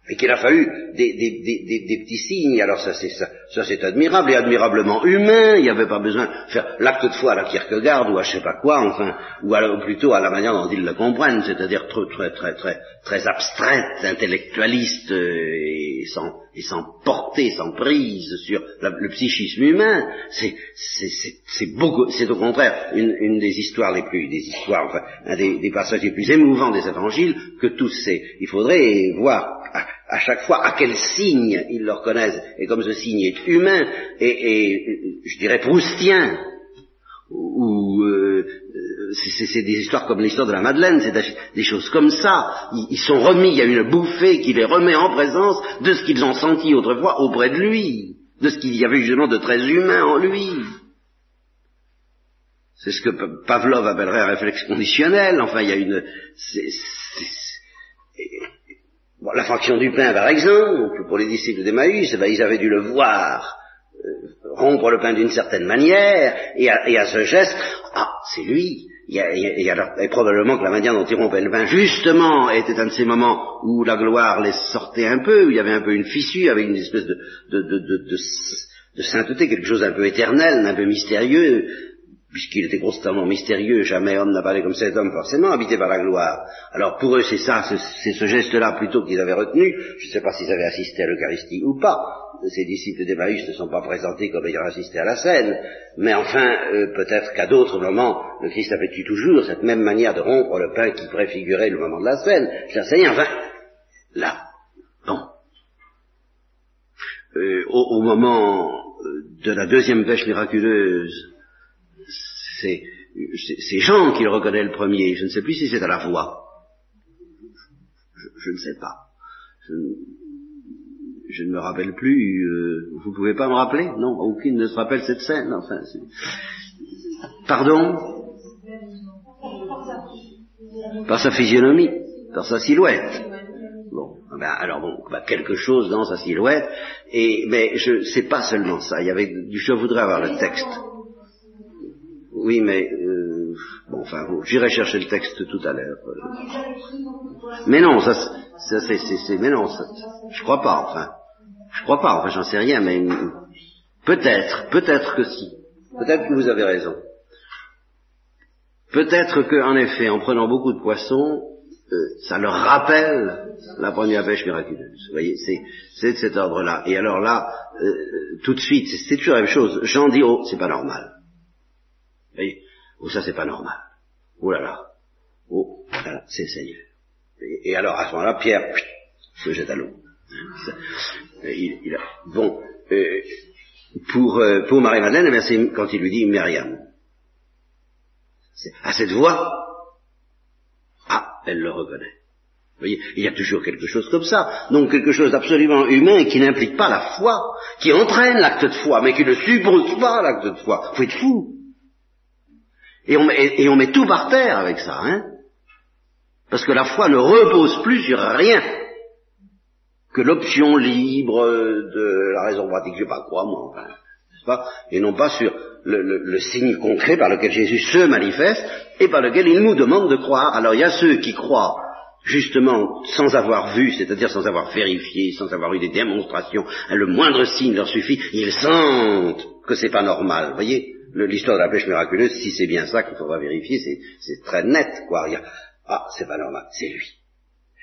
et qu'il a fallu des, des, petits signes. Alors ça c'est ça, ça c'est admirable et admirablement humain. Il n'y avait pas besoin de faire l'acte de foi à la Kierkegaard ou à je sais pas quoi, enfin, ou, plutôt à la manière dont ils le comprennent, c'est-à-dire très très très très très abstraite, intellectualiste et sans et sans portée, sans prise sur le psychisme humain. C'est c'est beaucoup, c'est au contraire une, une, des histoires les plus des histoires, enfin, un des, des passages les plus émouvants des évangiles que tous ces. Il faudrait voir à chaque fois à quel signe ils le reconnaissent, et comme ce signe est humain, et, je dirais proustien, ou euh, c'est des histoires comme l'histoire de la Madeleine, c'est des choses comme ça. Ils, sont remis, il y a une bouffée qui les remet en présence de ce qu'ils ont senti autrefois auprès de lui, de ce qu'il y avait justement de très humain en lui. C'est ce que Pavlov appellerait un réflexe conditionnel. Enfin, il y a une la fraction du pain, par exemple, pour les disciples d'Emmaüs, ben, ils avaient dû le voir euh, rompre le pain d'une certaine manière, et à, ce geste, ah, c'est lui. et probablement que la manière dont ils rompaient le pain, justement, était un de ces moments où la gloire les sortait un peu, où il y avait un peu une fissure, avec une espèce de, de, de, de sainteté, quelque chose d'un peu éternel, d'un peu mystérieux, puisqu'il était constamment mystérieux, jamais homme n'a parlé comme cet homme forcément, habité par la gloire. Alors pour eux c'est ça, c'est ce geste-là plutôt qu'ils avaient retenu, je ne sais pas s'ils avaient assisté à l'Eucharistie ou pas, ces disciples d'Emmaüs ne sont pas présentés comme ayant assisté à la scène, mais enfin, euh, peut-être qu'à d'autres moments, le Christ avait eu toujours cette même manière de rompre le pain qui préfigurait le moment de la scène. Je Seigneur, enfin, là, bon. Euh, au, au moment euh, de la deuxième pêche miraculeuse, c'est Jean qui le reconnaît le premier. Je ne sais plus si c'est à la voix. Je, ne sais pas. Je, ne me rappelle plus. Euh, vous pouvez pas me rappeler? Non, aucune ne se rappelle cette scène. Enfin, pardon? Par sa physionomie, par sa silhouette. Bon, ben, alors bon, ben, quelque chose dans sa silhouette. Et mais je sais pas seulement ça. Il y avait, je voudrais avoir le texte. Oui, mais euh, bon, enfin, j'irai chercher le texte tout à l'heure. Mais non, ça, ça c'est, mais non, ça, je crois pas, enfin, je crois pas, enfin, j'en sais rien, mais peut-être, peut-être que si, peut-être que vous avez raison. Peut-être que, en effet, en prenant beaucoup de poissons, euh, ça leur rappelle la première pêche miraculeuse. Vous voyez, c'est, de cet ordre-là. Et alors là, euh, tout de suite, c'est toujours la même chose. J'en dis, oh, c'est pas normal. Et, oh, ça c'est pas normal. Oh là là. Oh, voilà, c'est le Seigneur. Et, alors, à ce moment-là, Pierre se jette à l'eau. Il, bon, euh, pour, euh, pour Marie-Madeleine, eh c'est quand il lui dit Myriam. À cette voix, ah, elle le reconnaît. Vous voyez, il y a toujours quelque chose comme ça. Donc quelque chose d'absolument humain qui n'implique pas la foi, qui entraîne l'acte de foi, mais qui ne suppose pas l'acte de foi. Vous êtes fou. Et on, met, tout par terre avec ça, hein. Parce que la foi ne repose plus sur rien que l'option libre de la raison pratique, je sais pas quoi, moi, enfin, pas. Et non pas sur le, le, signe concret par lequel Jésus se manifeste et par lequel il nous demande de croire. Alors il y a ceux qui croient justement sans avoir vu, c'est-à-dire sans avoir vérifié, sans avoir eu des démonstrations, le moindre signe leur suffit, ils sentent que c'est pas normal. Voyez, l'histoire de la pêche miraculeuse, si c'est bien ça qu'il faudra vérifier, c'est très net, quoi. Ah, c'est pas normal, c'est lui.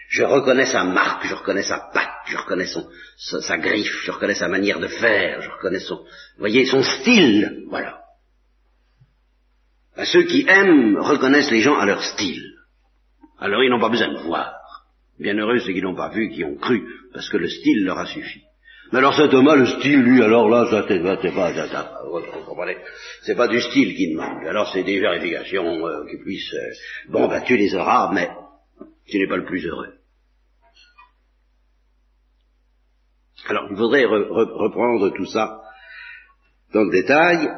Je reconnais sa marque, je reconnais sa patte, je reconnais son, sa, griffe, je reconnais sa manière de faire, je reconnais son, voyez, son style, voilà. Ben, ceux qui aiment reconnaissent les gens à leur style. Alors ils n'ont pas besoin de voir. Bien heureux ceux qui n'ont pas vu, qui ont cru, parce que le style leur a suffi. Mais alors cet homme-là, le style, lui, alors là, ça c'est pas, ça, ça, vous comprenez, c'est pas du style qui demande. Alors c'est des vérifications euh, qui puissent, euh, bon, ben tu les auras, mais tu n'es pas le plus heureux. Alors il faudrait reprendre tout ça dans le détail,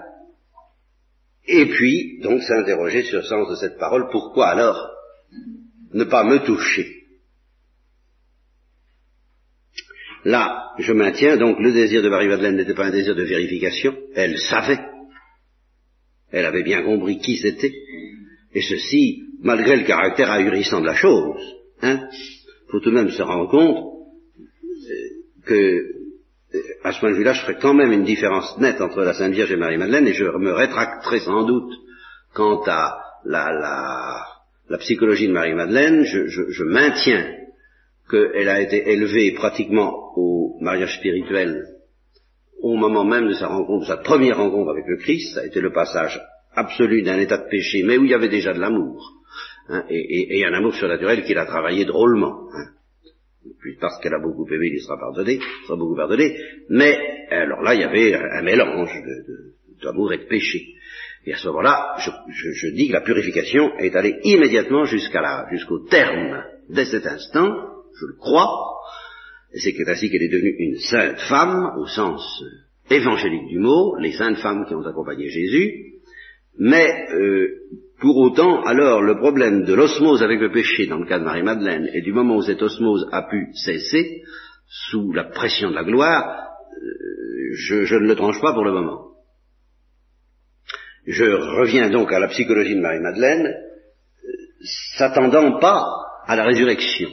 et puis donc s'interroger sur le sens de cette parole. Pourquoi alors ne pas me toucher? Là, je maintiens, donc le désir de Marie-Madeleine n'était pas un désir de vérification, elle savait, elle avait bien compris qui c'était, et ceci, malgré le caractère ahurissant de la chose. Hein, faut tout de même se rendre compte euh, que, euh, à ce point de vue-là, je ferai quand même une différence nette entre la Sainte Vierge et Marie-Madeleine, et je me rétracterai sans doute quant à la, la, la psychologie de Marie-Madeleine, je, je, je maintiens qu'elle a été élevée pratiquement au mariage spirituel au moment même de sa rencontre, de sa première rencontre avec le Christ, ça a été le passage absolu d'un état de péché, mais où il y avait déjà de l'amour, hein, et, et, un amour surnaturel qu'il a travaillé drôlement. Hein. Puis parce qu'elle a beaucoup aimé, il sera pardonné, il sera beaucoup pardonné, mais alors là, il y avait un, mélange d'amour et de péché. Et à ce moment-là, je, je, dis que la purification est allée immédiatement jusqu'à la, jusqu'au terme, dès cet instant, je le crois, et c'est ainsi qu'elle est devenue une sainte femme, au sens euh, évangélique du mot, les saintes femmes qui ont accompagné Jésus, mais euh, pour autant, alors le problème de l'osmose avec le péché dans le cas de Marie-Madeleine, et du moment où cette osmose a pu cesser, sous la pression de la gloire, euh, je, je ne le tranche pas pour le moment. Je reviens donc à la psychologie de Marie-Madeleine, s'attendant pas à la résurrection.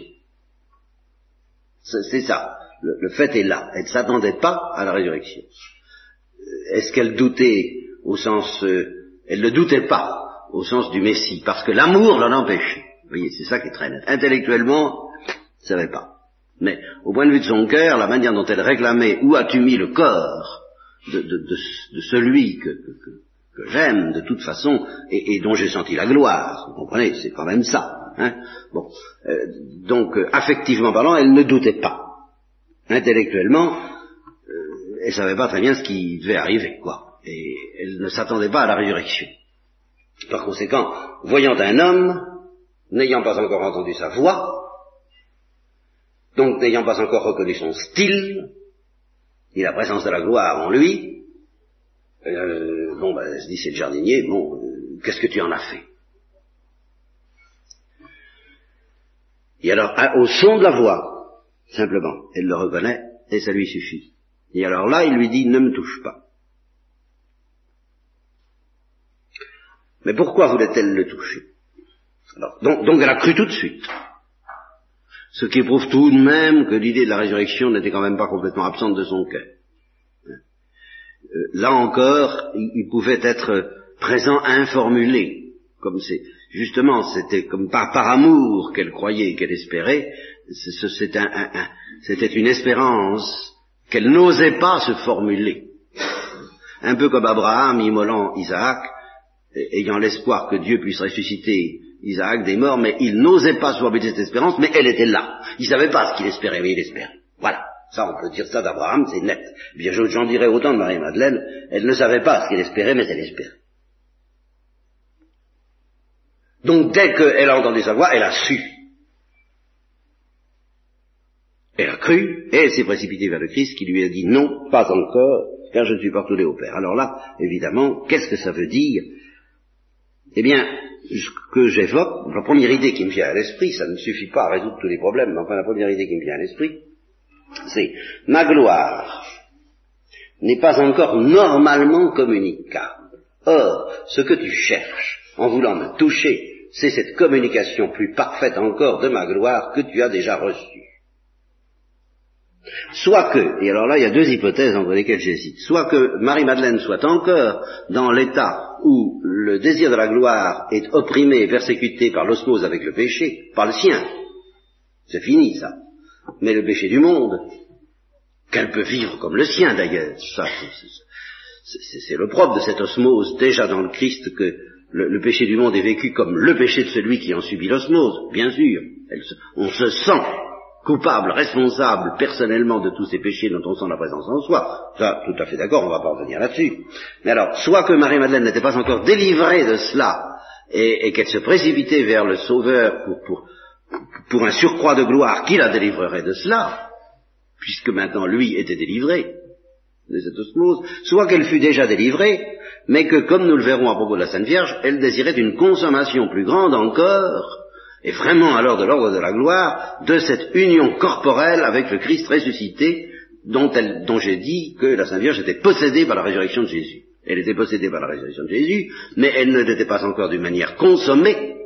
C'est ça. Le, fait est là. Elle ne s'attendait pas à la résurrection. Est-ce qu'elle doutait au sens... Euh, elle ne doutait pas au sens du Messie, parce que l'amour l'en empêchait. Vous voyez, c'est ça qui est très net. Intellectuellement, elle ne savait pas. Mais au point de vue de son cœur, la manière dont elle réclamait où as-tu mis le corps? de, celui que, que, j'aime de toute façon et, et dont j'ai senti la gloire, vous comprenez, c'est quand même ça. Hein bon, euh, donc, euh, affectivement parlant, elle ne doutait pas. Intellectuellement, euh, elle savait pas très bien ce qui devait arriver, quoi. Et elle ne s'attendait pas à la résurrection. Par conséquent, voyant un homme, n'ayant pas encore entendu sa voix, donc n'ayant pas encore reconnu son style, ni la présence de la gloire en lui, bon, ben, elle se dit, c'est le jardinier, bon, qu'est-ce que tu en as fait? Et alors, au son de la voix, simplement, elle le reconnaît et ça lui suffit. Et alors là, il lui dit, ne me touche pas. Mais pourquoi voulait-elle le toucher? Alors, donc, donc elle a cru tout de suite. Ce qui prouve tout de même que l'idée de la résurrection n'était quand même pas complètement absente de son cœur. Euh, là encore, il pouvait être présent informulé, comme c'est justement, c'était comme par, par amour qu'elle croyait, qu'elle espérait, c'était une espérance qu'elle n'osait pas se formuler. Un peu comme Abraham immolant Isaac, ayant l'espoir que Dieu puisse ressusciter Isaac des morts, mais il n'osait pas se formuler cette espérance, mais elle était là. Il ne savait pas ce qu'il espérait, mais il espérait. Voilà. Ça, on peut dire ça d'Abraham, c'est net. Bien, j'en dirais autant de Marie-Madeleine, elle ne savait pas ce qu'elle espérait, mais elle espérait. Donc dès qu'elle a entendu sa voix, elle a su. Elle a cru, et elle s'est précipitée vers le Christ qui lui a dit non, pas encore, car je ne suis pas retourné au Père. Alors là, évidemment, qu'est-ce que ça veut dire? Eh bien, ce que j'évoque, la première idée qui me vient à l'esprit, ça ne suffit pas à résoudre tous les problèmes, mais enfin la première idée qui me vient à l'esprit, c'est ma gloire n'est pas encore normalement communicable. Or, ce que tu cherches en voulant me toucher c'est cette communication plus parfaite encore de ma gloire que tu as déjà reçue. Soit que, et alors là il y a deux hypothèses entre lesquelles j'hésite, soit que Marie-Madeleine soit encore dans l'état où le désir de la gloire est opprimé et persécuté par l'osmose avec le péché, par le sien. C'est fini ça. Mais le péché du monde, qu'elle peut vivre comme le sien d'ailleurs, ça c'est le propre de cette osmose déjà dans le Christ que le, péché du monde est vécu comme le péché de celui qui en subit l'osmose, bien sûr. on se sent coupable, responsable personnellement de tous ces péchés dont on sent la présence en soi. Ça, tout à fait d'accord, on va pas revenir là-dessus. Mais alors, soit que Marie-Madeleine n'était pas encore délivrée de cela, et, qu'elle se précipitait vers le Sauveur pour, pour un surcroît de gloire qui la délivrerait de cela, puisque maintenant lui était délivré de cette osmose, soit qu'elle fût déjà délivrée, mais que, comme nous le verrons à propos de la Sainte Vierge, elle désirait une consommation plus grande encore, et vraiment alors de l'ordre de la gloire, de cette union corporelle avec le Christ ressuscité, dont, dont j'ai dit que la Sainte Vierge était possédée par la résurrection de Jésus. Elle était possédée par la résurrection de Jésus, mais elle ne l'était pas encore d'une manière consommée,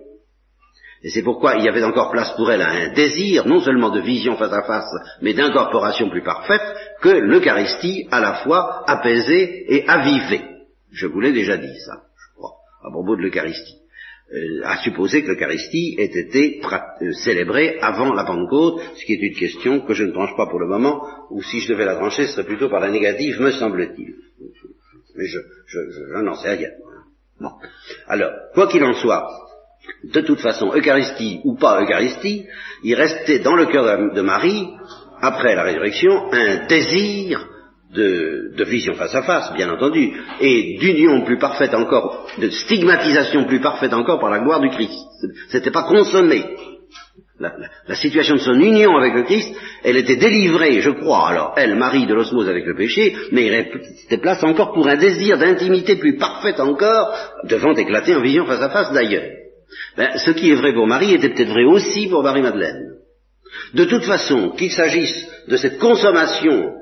et c'est pourquoi il y avait encore place pour elle à un désir, non seulement de vision face à face, mais d'incorporation plus parfaite, que l'Eucharistie à la fois apaisée et avivée. Je vous l'ai déjà dit ça, je crois, à propos de l'Eucharistie. Euh, à supposer que l'Eucharistie ait été euh, célébrée avant la Pentecôte, ce qui est une question que je ne tranche pas pour le moment, ou si je devais la trancher, ce serait plutôt par la négative, me semble-t-il. Mais je, je, je n'en sais rien. Bon. Alors, quoi qu'il en soit, de toute façon, Eucharistie ou pas Eucharistie, il restait dans le cœur de Marie, après la résurrection, un désir de, vision face à face, bien entendu, et d'union plus parfaite encore, de stigmatisation plus parfaite encore par la gloire du Christ. C'était pas consommé. La, situation de son union avec le Christ, elle était délivrée, je crois, alors, elle, Marie, de l'osmose avec le péché, mais il restait place encore pour un désir d'intimité plus parfaite encore, devant éclater en vision face à face d'ailleurs. Ben, ce qui est vrai pour Marie était peut-être vrai aussi pour Marie-Madeleine. De toute façon, qu'il s'agisse de cette consommation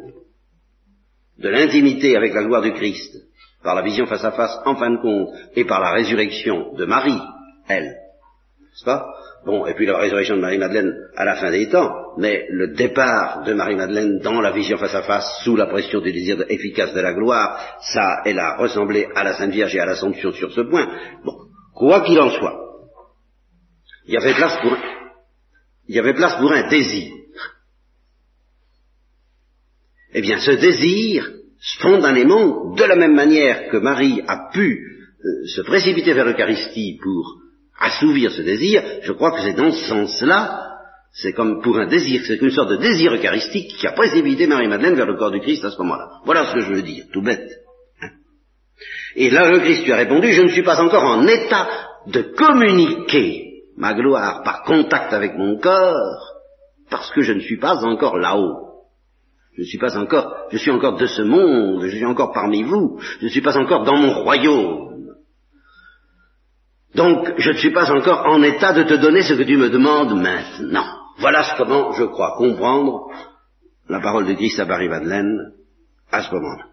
de l'intimité avec la gloire du Christ, par la vision face à face en fin de compte, et par la résurrection de Marie, elle, n'est-ce pas? Bon, et puis la résurrection de Marie-Madeleine à la fin des temps, mais le départ de Marie-Madeleine dans la vision face à face, sous la pression du désir efficace de la gloire, ça, elle a ressemblé à la Sainte Vierge et à l'Assomption sur ce point. Bon, quoi qu'il en soit, il y avait place pour, il y avait place pour un désir. Eh bien, ce désir, spontanément, de la même manière que Marie a pu euh, se précipiter vers l'Eucharistie pour assouvir ce désir, je crois que c'est dans ce sens-là, c'est comme pour un désir, c'est une sorte de désir eucharistique qui a précipité Marie-Madeleine vers le corps du Christ à ce moment-là. Voilà ce que je veux dire, tout bête. Hein. Et là, le Christ lui a répondu, je ne suis pas encore en état de communiquer ma gloire par contact avec mon corps, parce que je ne suis pas encore là-haut. Je ne suis pas encore, je suis encore de ce monde, je suis encore parmi vous, je ne suis pas encore dans mon royaume. Donc, je ne suis pas encore en état de te donner ce que tu me demandes maintenant. Voilà comment je crois comprendre la parole de Christ à Paris-Madeleine à ce moment-là.